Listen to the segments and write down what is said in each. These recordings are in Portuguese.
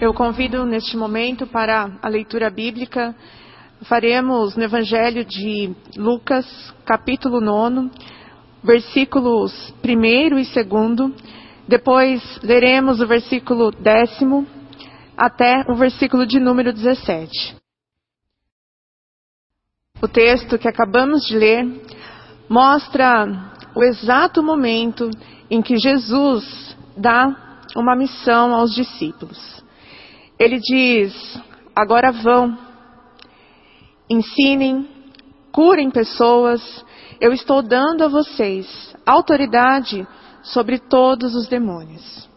Eu convido neste momento para a leitura bíblica. Faremos no Evangelho de Lucas, capítulo 9, versículos 1 e 2. Depois leremos o versículo décimo até o versículo de número 17. O texto que acabamos de ler mostra o exato momento em que Jesus dá uma missão aos discípulos. Ele diz: agora vão, ensinem, curem pessoas, eu estou dando a vocês autoridade sobre todos os demônios.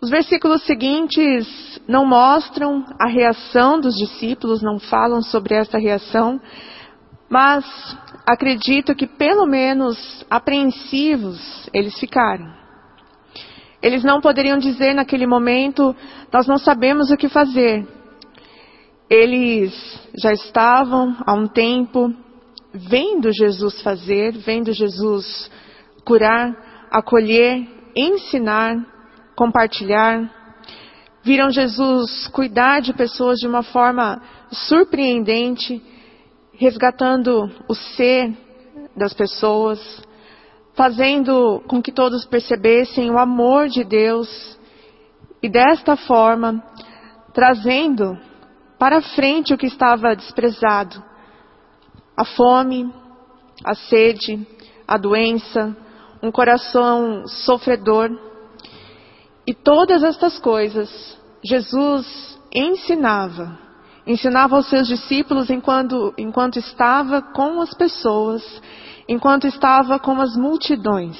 Os versículos seguintes não mostram a reação dos discípulos, não falam sobre essa reação, mas acredito que pelo menos apreensivos eles ficaram. Eles não poderiam dizer naquele momento: Nós não sabemos o que fazer. Eles já estavam há um tempo vendo Jesus fazer, vendo Jesus curar, acolher, ensinar, compartilhar. Viram Jesus cuidar de pessoas de uma forma surpreendente, resgatando o ser das pessoas, fazendo com que todos percebessem o amor de Deus e desta forma trazendo para frente o que estava desprezado: a fome, a sede, a doença, um coração sofredor. E todas estas coisas Jesus ensinava. Ensinava aos seus discípulos enquanto, enquanto estava com as pessoas enquanto estava com as multidões.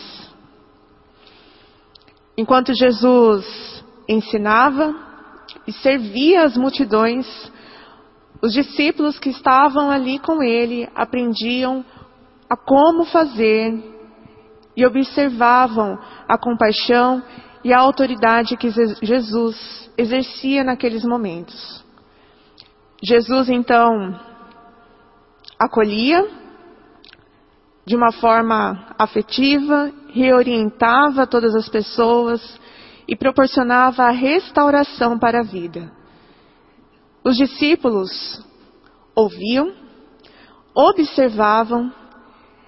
Enquanto Jesus ensinava e servia as multidões, os discípulos que estavam ali com ele aprendiam a como fazer e observavam a compaixão e a autoridade que Jesus exercia naqueles momentos. Jesus então acolhia de uma forma afetiva, reorientava todas as pessoas e proporcionava a restauração para a vida. Os discípulos ouviam, observavam,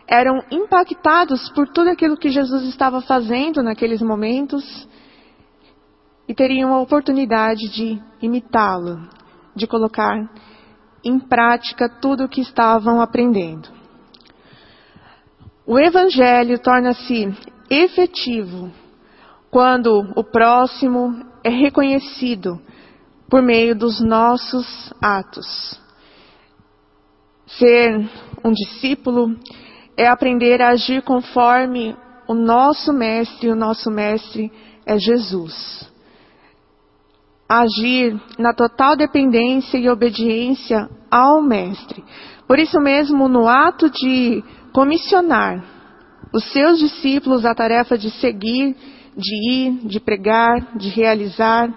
eram impactados por tudo aquilo que Jesus estava fazendo naqueles momentos e teriam a oportunidade de imitá-lo, de colocar em prática tudo o que estavam aprendendo. O evangelho torna-se efetivo quando o próximo é reconhecido por meio dos nossos atos. Ser um discípulo é aprender a agir conforme o nosso mestre, o nosso mestre é Jesus. Agir na total dependência e obediência ao mestre. Por isso mesmo, no ato de comissionar os seus discípulos a tarefa de seguir, de ir, de pregar, de realizar.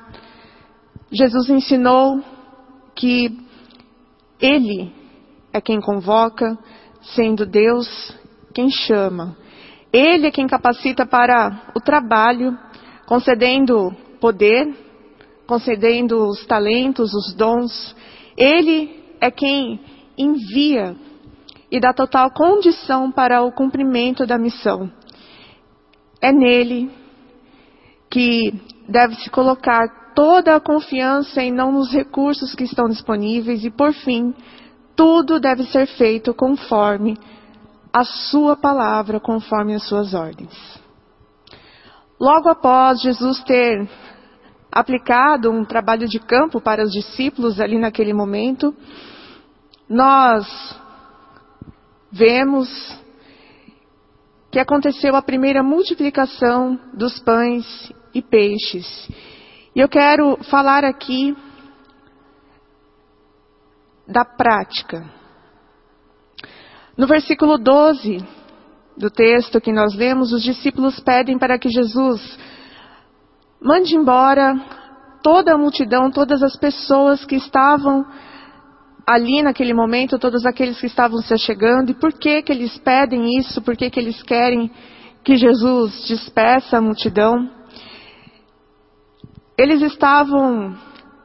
Jesus ensinou que Ele é quem convoca, sendo Deus quem chama. Ele é quem capacita para o trabalho, concedendo poder, concedendo os talentos, os dons. Ele é quem envia e dá total condição para o cumprimento da missão. É nele que deve-se colocar toda a confiança e não nos recursos que estão disponíveis e, por fim, tudo deve ser feito conforme a sua palavra, conforme as suas ordens. Logo após Jesus ter aplicado um trabalho de campo para os discípulos ali naquele momento, nós vemos que aconteceu a primeira multiplicação dos pães e peixes. E eu quero falar aqui da prática. No versículo 12 do texto que nós lemos, os discípulos pedem para que Jesus mande embora toda a multidão, todas as pessoas que estavam ali naquele momento todos aqueles que estavam se achegando e por que que eles pedem isso, por que que eles querem que Jesus despeça a multidão. Eles estavam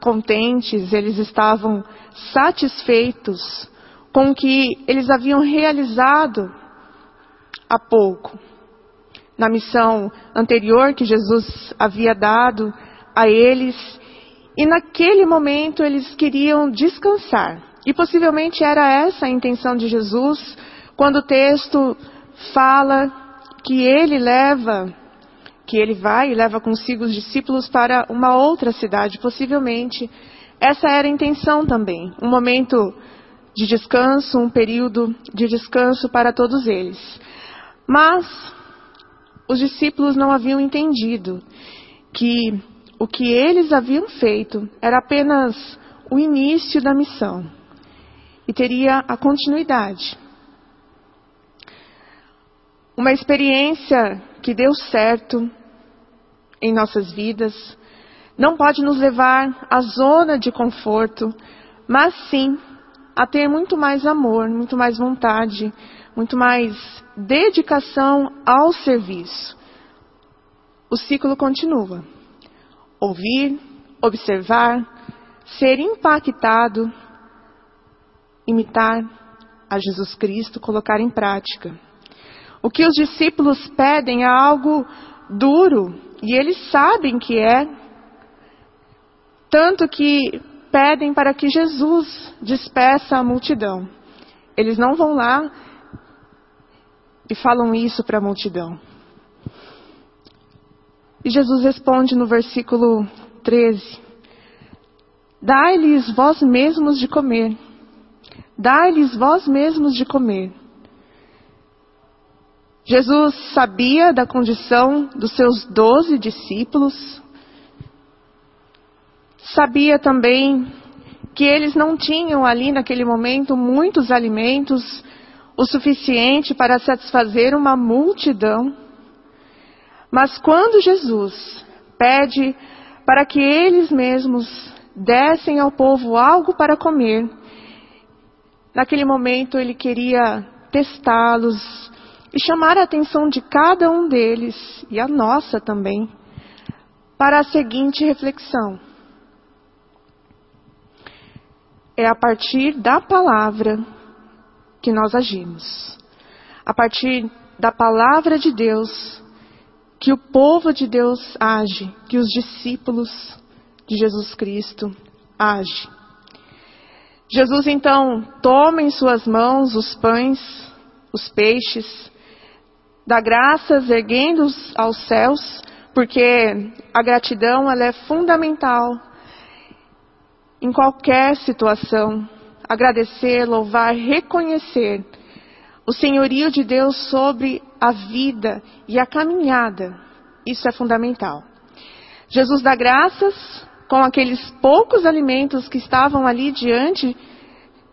contentes, eles estavam satisfeitos com o que eles haviam realizado há pouco. Na missão anterior que Jesus havia dado a eles, e naquele momento eles queriam descansar. E possivelmente era essa a intenção de Jesus, quando o texto fala que ele leva que ele vai e leva consigo os discípulos para uma outra cidade, possivelmente. Essa era a intenção também, um momento de descanso, um período de descanso para todos eles. Mas os discípulos não haviam entendido que o que eles haviam feito era apenas o início da missão e teria a continuidade. Uma experiência que deu certo em nossas vidas não pode nos levar à zona de conforto, mas sim a ter muito mais amor, muito mais vontade, muito mais dedicação ao serviço. O ciclo continua. Ouvir, observar, ser impactado, imitar a Jesus Cristo, colocar em prática. O que os discípulos pedem é algo duro, e eles sabem que é. Tanto que pedem para que Jesus despeça a multidão. Eles não vão lá e falam isso para a multidão. E Jesus responde no versículo 13: Dai-lhes vós mesmos de comer. Dai-lhes vós mesmos de comer. Jesus sabia da condição dos seus doze discípulos, sabia também que eles não tinham ali naquele momento muitos alimentos, o suficiente para satisfazer uma multidão. Mas quando Jesus pede para que eles mesmos dessem ao povo algo para comer, naquele momento ele queria testá-los, e chamar a atenção de cada um deles, e a nossa também, para a seguinte reflexão. É a partir da palavra que nós agimos. A partir da palavra de Deus que o povo de Deus age, que os discípulos de Jesus Cristo agem. Jesus então toma em suas mãos os pães, os peixes, dá graças erguendo-os aos céus, porque a gratidão ela é fundamental em qualquer situação. Agradecer, louvar, reconhecer o senhorio de Deus sobre a vida e a caminhada. Isso é fundamental. Jesus dá graças com aqueles poucos alimentos que estavam ali diante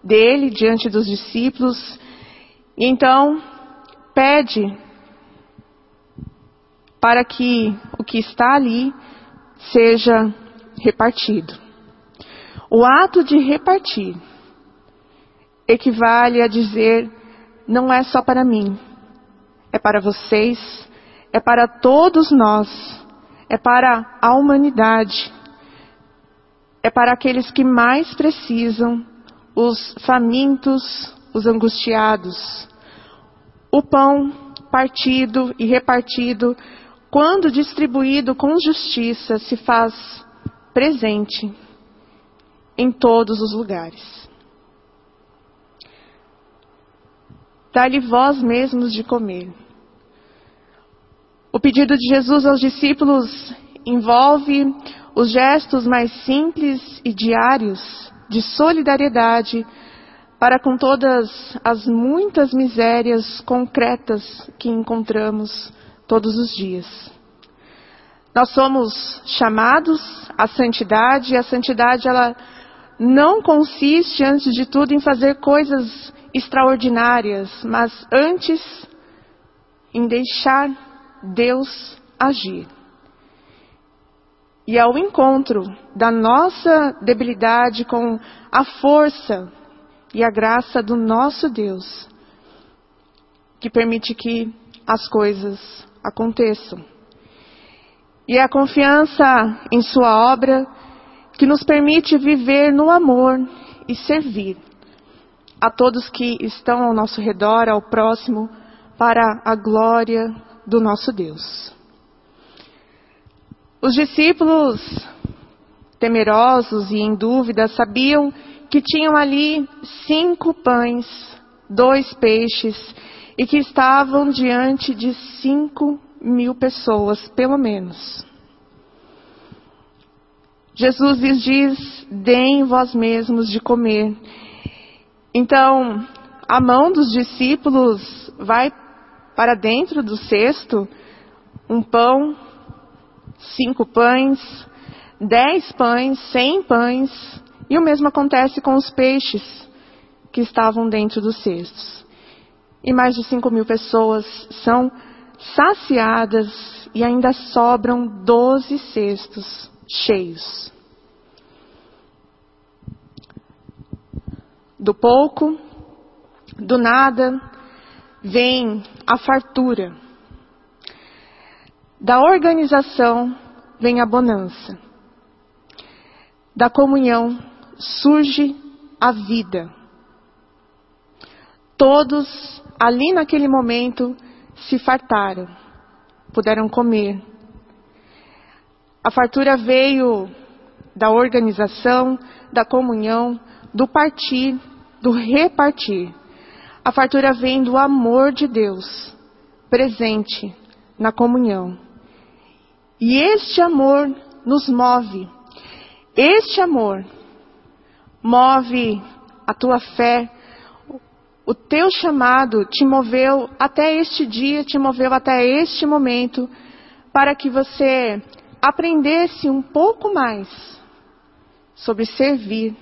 dele, diante dos discípulos. E então pede para que o que está ali seja repartido. O ato de repartir equivale a dizer: não é só para mim, é para vocês, é para todos nós, é para a humanidade, é para aqueles que mais precisam, os famintos, os angustiados. O pão partido e repartido quando distribuído com justiça, se faz presente em todos os lugares. Dá-lhe vós mesmos de comer. O pedido de Jesus aos discípulos envolve os gestos mais simples e diários de solidariedade para com todas as muitas misérias concretas que encontramos todos os dias. Nós somos chamados à santidade e a santidade ela não consiste antes de tudo em fazer coisas extraordinárias, mas antes em deixar Deus agir. E ao encontro da nossa debilidade com a força e a graça do nosso Deus, que permite que as coisas aconteçam. E a confiança em Sua obra que nos permite viver no amor e servir a todos que estão ao nosso redor, ao próximo, para a glória do nosso Deus. Os discípulos, temerosos e em dúvida, sabiam que tinham ali cinco pães, dois peixes e que estavam diante de cinco mil pessoas, pelo menos. Jesus lhes diz: deem vós mesmos de comer. Então, a mão dos discípulos vai para dentro do cesto, um pão, cinco pães, dez pães, cem pães, e o mesmo acontece com os peixes que estavam dentro dos cestos. E mais de cinco mil pessoas são saciadas e ainda sobram doze cestos cheios. Do pouco, do nada, vem a fartura. Da organização vem a bonança. Da comunhão surge a vida. Todos ali naquele momento se fartaram, puderam comer. A fartura veio da organização, da comunhão, do partir, do repartir. A fartura vem do amor de Deus, presente na comunhão. E este amor nos move. Este amor move a tua fé, o teu chamado te moveu até este dia, te moveu até este momento, para que você aprendesse um pouco mais sobre servir,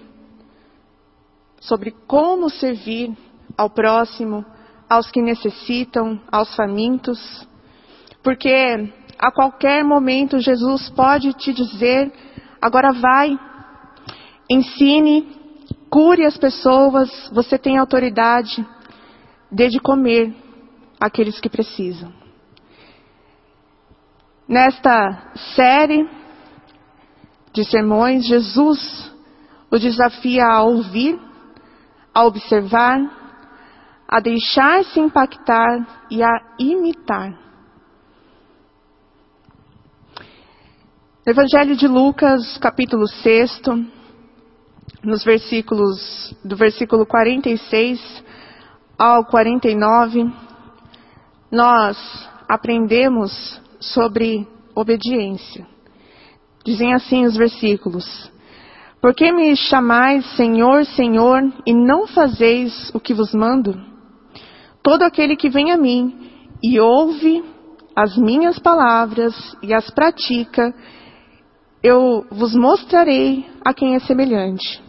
sobre como servir ao próximo, aos que necessitam, aos famintos, porque a qualquer momento Jesus pode te dizer: agora vai, ensine, Cure as pessoas, você tem autoridade, dê de comer àqueles que precisam. Nesta série de sermões, Jesus o desafia a ouvir, a observar, a deixar-se impactar e a imitar. Evangelho de Lucas, capítulo 6, nos versículos, do versículo 46 ao 49, nós aprendemos sobre obediência. Dizem assim os versículos: Por que me chamais Senhor, Senhor, e não fazeis o que vos mando? Todo aquele que vem a mim e ouve as minhas palavras e as pratica, eu vos mostrarei a quem é semelhante.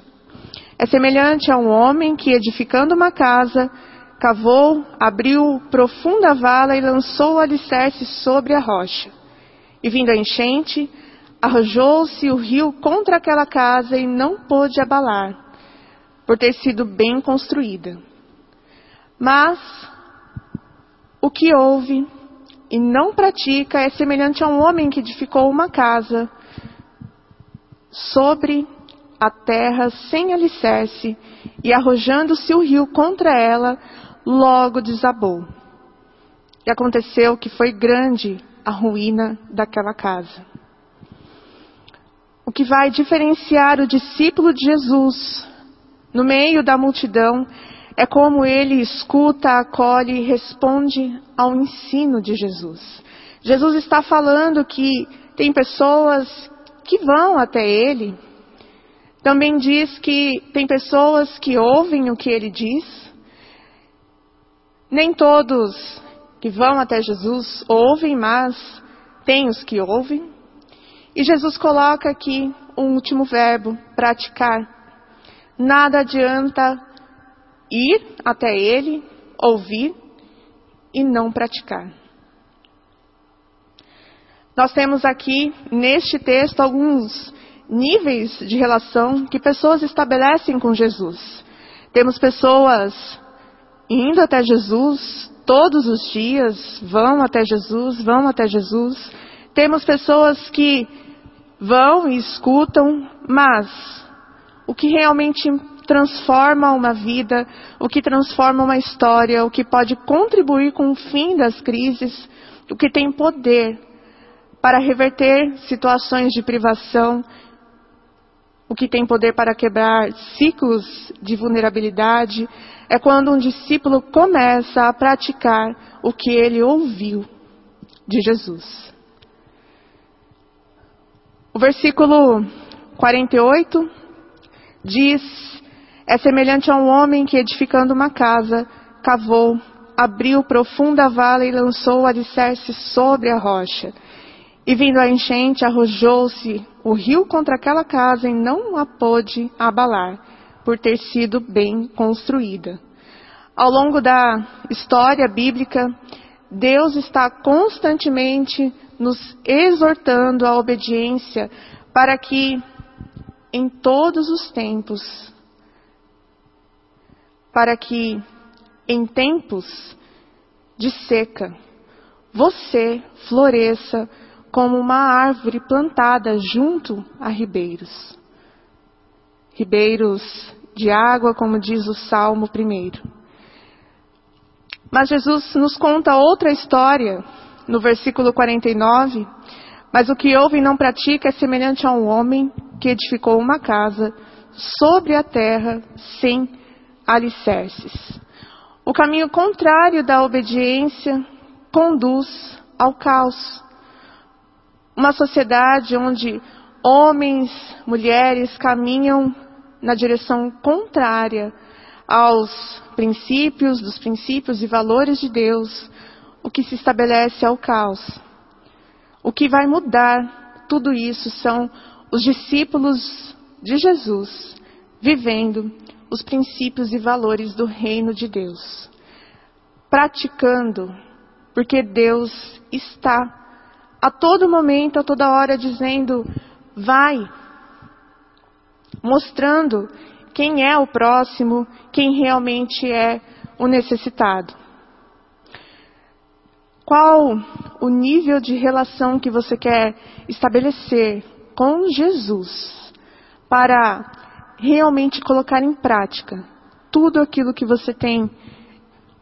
É semelhante a um homem que, edificando uma casa, cavou, abriu profunda vala e lançou o alicerce sobre a rocha. E vindo a enchente, arrojou-se o rio contra aquela casa e não pôde abalar, por ter sido bem construída. Mas o que ouve e não pratica é semelhante a um homem que edificou uma casa sobre a terra sem alicerce, e arrojando-se o rio contra ela, logo desabou. E aconteceu que foi grande a ruína daquela casa. O que vai diferenciar o discípulo de Jesus no meio da multidão é como ele escuta, acolhe e responde ao ensino de Jesus. Jesus está falando que tem pessoas que vão até ele, também diz que tem pessoas que ouvem o que ele diz. Nem todos que vão até Jesus ouvem, mas tem os que ouvem. E Jesus coloca aqui um último verbo, praticar. Nada adianta ir até ele, ouvir e não praticar. Nós temos aqui neste texto alguns níveis de relação que pessoas estabelecem com Jesus. Temos pessoas indo até Jesus todos os dias, vão até Jesus, vão até Jesus. Temos pessoas que vão e escutam, mas o que realmente transforma uma vida, o que transforma uma história, o que pode contribuir com o fim das crises, o que tem poder para reverter situações de privação, o que tem poder para quebrar ciclos de vulnerabilidade, é quando um discípulo começa a praticar o que ele ouviu de Jesus. O versículo 48 diz: É semelhante a um homem que, edificando uma casa, cavou, abriu profunda vala e lançou o alicerce sobre a rocha. E vindo a enchente, arrojou-se o rio contra aquela casa e não a pôde abalar, por ter sido bem construída. Ao longo da história bíblica, Deus está constantemente nos exortando à obediência para que em todos os tempos, para que em tempos de seca, você floresça como uma árvore plantada junto a ribeiros. Ribeiros de água, como diz o Salmo primeiro. Mas Jesus nos conta outra história no versículo 49. Mas o que ouve e não pratica é semelhante a um homem que edificou uma casa sobre a terra sem alicerces. O caminho contrário da obediência conduz ao caos. Uma sociedade onde homens, mulheres caminham na direção contrária aos princípios, dos princípios e valores de Deus, o que se estabelece é o caos. O que vai mudar tudo isso são os discípulos de Jesus vivendo os princípios e valores do reino de Deus, praticando, porque Deus está a todo momento, a toda hora dizendo: vai, mostrando quem é o próximo, quem realmente é o necessitado. Qual o nível de relação que você quer estabelecer com Jesus para realmente colocar em prática tudo aquilo que você tem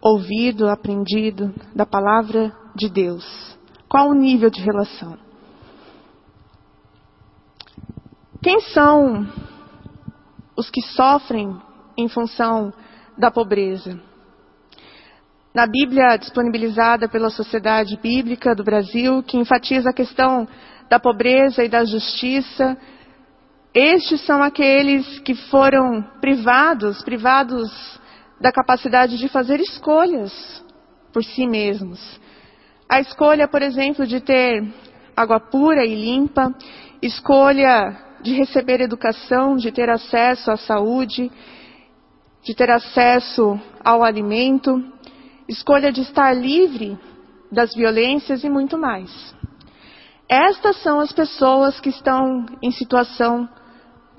ouvido, aprendido da palavra de Deus? Qual o nível de relação? Quem são os que sofrem em função da pobreza. Na Bíblia disponibilizada pela Sociedade Bíblica do Brasil, que enfatiza a questão da pobreza e da justiça, estes são aqueles que foram privados, privados da capacidade de fazer escolhas por si mesmos. A escolha, por exemplo, de ter água pura e limpa, escolha de receber educação, de ter acesso à saúde, de ter acesso ao alimento, escolha de estar livre das violências e muito mais. Estas são as pessoas que estão em situação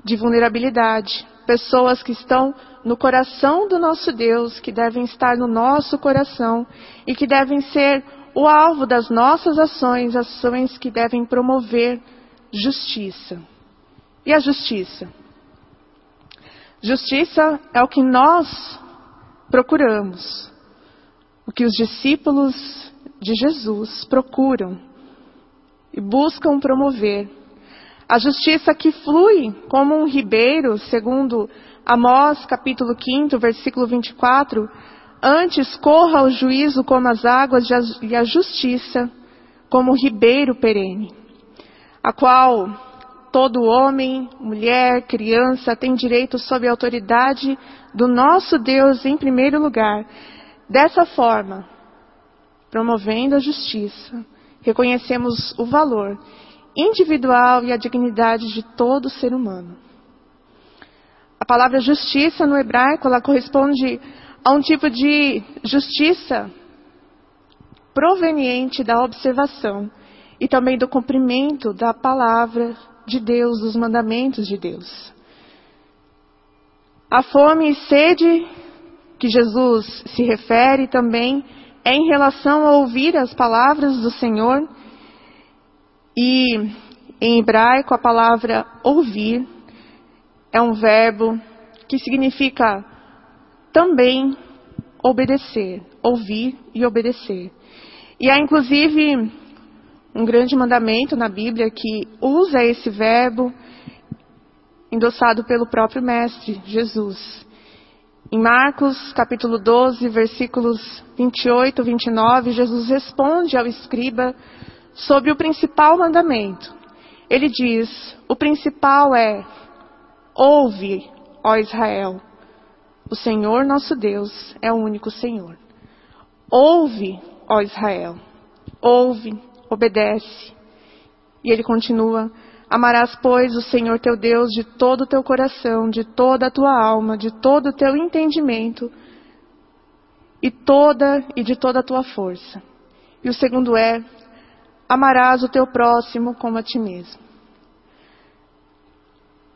de vulnerabilidade, pessoas que estão no coração do nosso Deus, que devem estar no nosso coração e que devem ser o alvo das nossas ações, ações que devem promover justiça. E a justiça? Justiça é o que nós procuramos, o que os discípulos de Jesus procuram e buscam promover. A justiça que flui como um ribeiro, segundo Amós capítulo 5, versículo 24, antes corra o juízo como as águas e a justiça como o ribeiro perene, a qual todo homem, mulher, criança tem direito sob a autoridade do nosso Deus em primeiro lugar. Dessa forma, promovendo a justiça, reconhecemos o valor individual e a dignidade de todo ser humano. A palavra justiça no hebraico, ela corresponde a um tipo de justiça proveniente da observação e também do cumprimento da palavra de Deus, dos mandamentos de Deus. A fome e sede que Jesus se refere também é em relação a ouvir as palavras do Senhor E em hebraico a palavra ouvir é um verbo que significa também obedecer, ouvir e obedecer. E há inclusive um grande mandamento na Bíblia que usa esse verbo endossado pelo próprio mestre Jesus. Em Marcos, capítulo 12, versículos 28 e 29, Jesus responde ao escriba sobre o principal mandamento. Ele diz: O principal é: Ouve, ó Israel, o Senhor nosso Deus é o único Senhor. Ouve, ó Israel, ouve, obedece. E ele continua: Amarás, pois, o Senhor teu Deus de todo o teu coração, de toda a tua alma, de todo o teu entendimento, e toda e de toda a tua força. E o segundo é: amarás o teu próximo como a ti mesmo.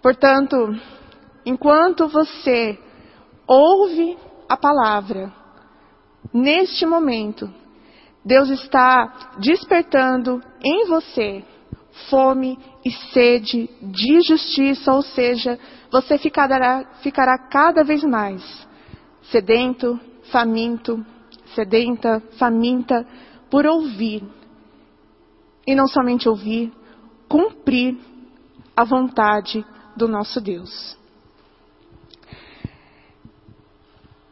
Portanto, enquanto você ouve a palavra, neste momento, Deus está despertando em você fome e sede de justiça, ou seja, você ficará, ficará cada vez mais sedento, faminto, sedenta, faminta por ouvir. E não somente ouvir, cumprir a vontade do nosso Deus.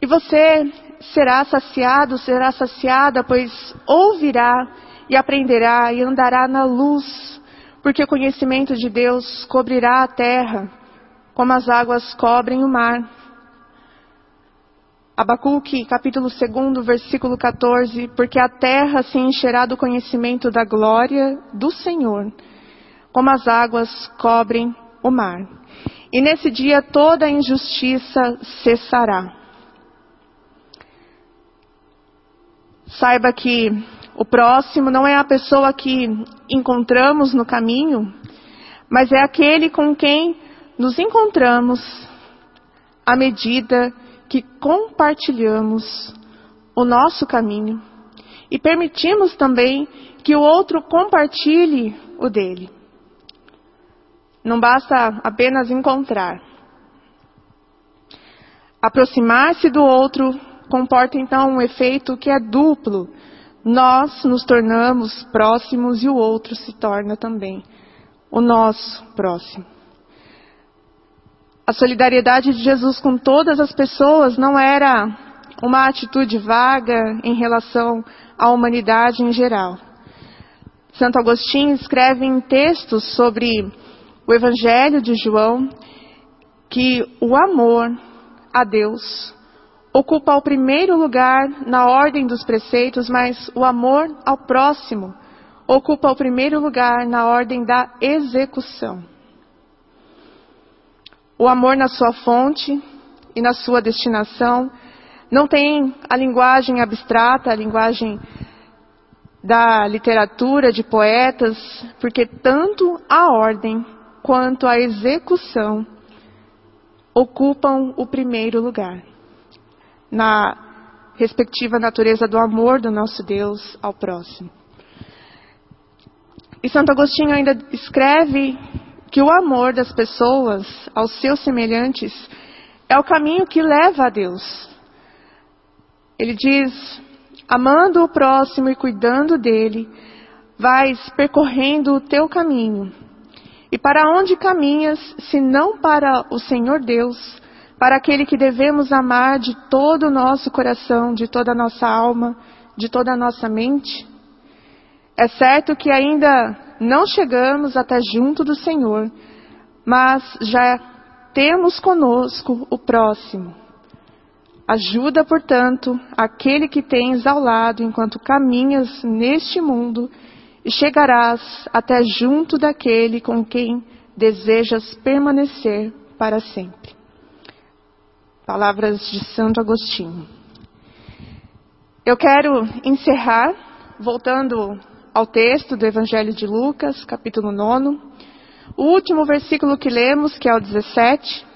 E você será saciado, será saciada, pois ouvirá e aprenderá e andará na luz porque o conhecimento de Deus cobrirá a terra, como as águas cobrem o mar. Abacuque, capítulo 2, versículo 14, porque a terra se encherá do conhecimento da glória do Senhor, como as águas cobrem o mar. E nesse dia toda a injustiça cessará. Saiba que o próximo não é a pessoa que encontramos no caminho, mas é aquele com quem nos encontramos à medida que compartilhamos o nosso caminho e permitimos também que o outro compartilhe o dele. Não basta apenas encontrar. Aproximar-se do outro comporta então um efeito que é duplo nós nos tornamos próximos e o outro se torna também o nosso próximo. A solidariedade de Jesus com todas as pessoas não era uma atitude vaga em relação à humanidade em geral. Santo Agostinho escreve em textos sobre o Evangelho de João que o amor a Deus ocupa o primeiro lugar na ordem dos preceitos, mas o amor ao próximo ocupa o primeiro lugar na ordem da execução. O amor na sua fonte e na sua destinação não tem a linguagem abstrata, a linguagem da literatura, de poetas, porque tanto a ordem quanto a execução ocupam o primeiro lugar na respectiva natureza do amor do nosso Deus ao próximo. E Santo Agostinho ainda escreve que o amor das pessoas aos seus semelhantes é o caminho que leva a Deus. Ele diz: amando o próximo e cuidando dele, vais percorrendo o teu caminho. E para onde caminhas, se não para o Senhor Deus, para aquele que devemos amar de todo o nosso coração, de toda a nossa alma, de toda a nossa mente? É certo que ainda não chegamos até junto do Senhor, mas já temos conosco o próximo. Ajuda, portanto, aquele que tens ao lado enquanto caminhas neste mundo e chegarás até junto daquele com quem desejas permanecer para sempre. Palavras de Santo Agostinho. Eu quero encerrar voltando ao texto do Evangelho de Lucas, capítulo 9. O último versículo que lemos, que é o 17,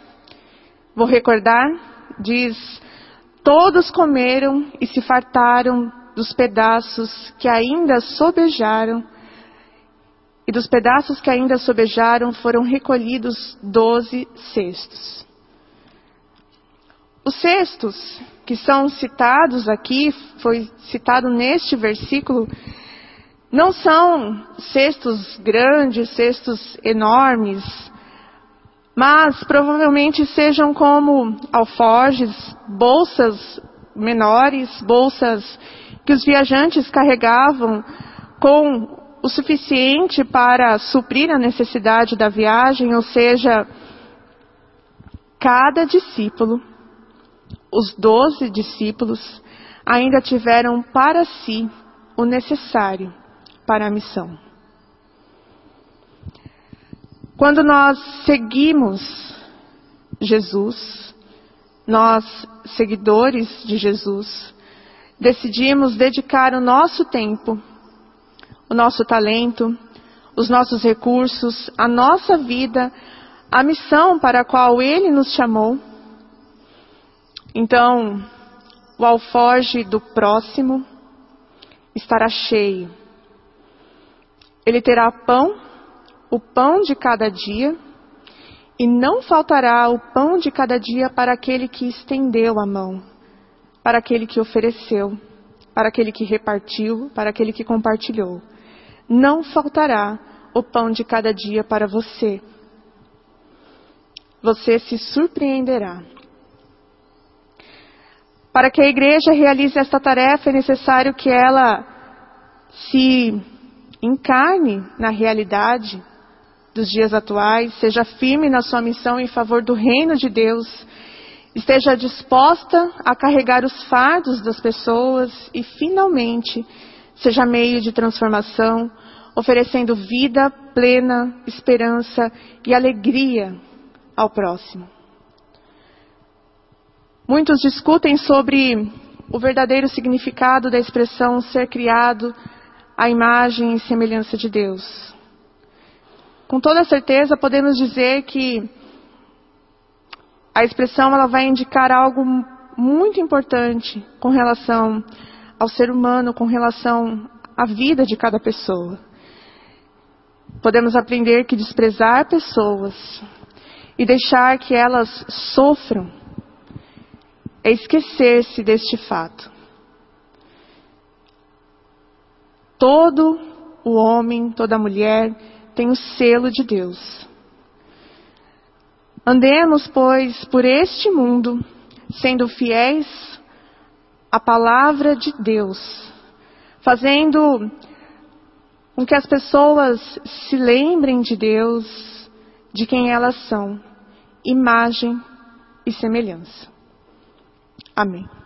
vou recordar, diz: Todos comeram e se fartaram dos pedaços que ainda sobejaram, e dos pedaços que ainda sobejaram foram recolhidos doze cestos. Os cestos que são citados aqui, foi citado neste versículo, não são cestos grandes, cestos enormes, mas provavelmente sejam como alforjes, bolsas menores, bolsas que os viajantes carregavam com o suficiente para suprir a necessidade da viagem, ou seja, cada discípulo, os doze discípulos, ainda tiveram para si o necessário para a missão. Quando nós seguimos Jesus, nós, seguidores de Jesus, decidimos dedicar o nosso tempo o nosso talento, os nossos recursos, a nossa vida, a missão para a qual Ele nos chamou. Então, o alforge do próximo estará cheio. Ele terá pão, o pão de cada dia, e não faltará o pão de cada dia para aquele que estendeu a mão, para aquele que ofereceu, para aquele que repartiu, para aquele que compartilhou não faltará o pão de cada dia para você. Você se surpreenderá. Para que a igreja realize esta tarefa, é necessário que ela se encarne na realidade dos dias atuais, seja firme na sua missão em favor do reino de Deus, esteja disposta a carregar os fardos das pessoas e, finalmente, seja meio de transformação, oferecendo vida plena, esperança e alegria ao próximo. Muitos discutem sobre o verdadeiro significado da expressão ser criado à imagem e semelhança de Deus. Com toda certeza podemos dizer que a expressão ela vai indicar algo muito importante com relação ao ser humano, com relação à vida de cada pessoa. Podemos aprender que desprezar pessoas e deixar que elas sofram é esquecer-se deste fato. Todo o homem, toda mulher tem o selo de Deus. Andemos, pois, por este mundo, sendo fiéis à palavra de Deus, fazendo com que as pessoas se lembrem de Deus, de quem elas são, imagem e semelhança. Amém.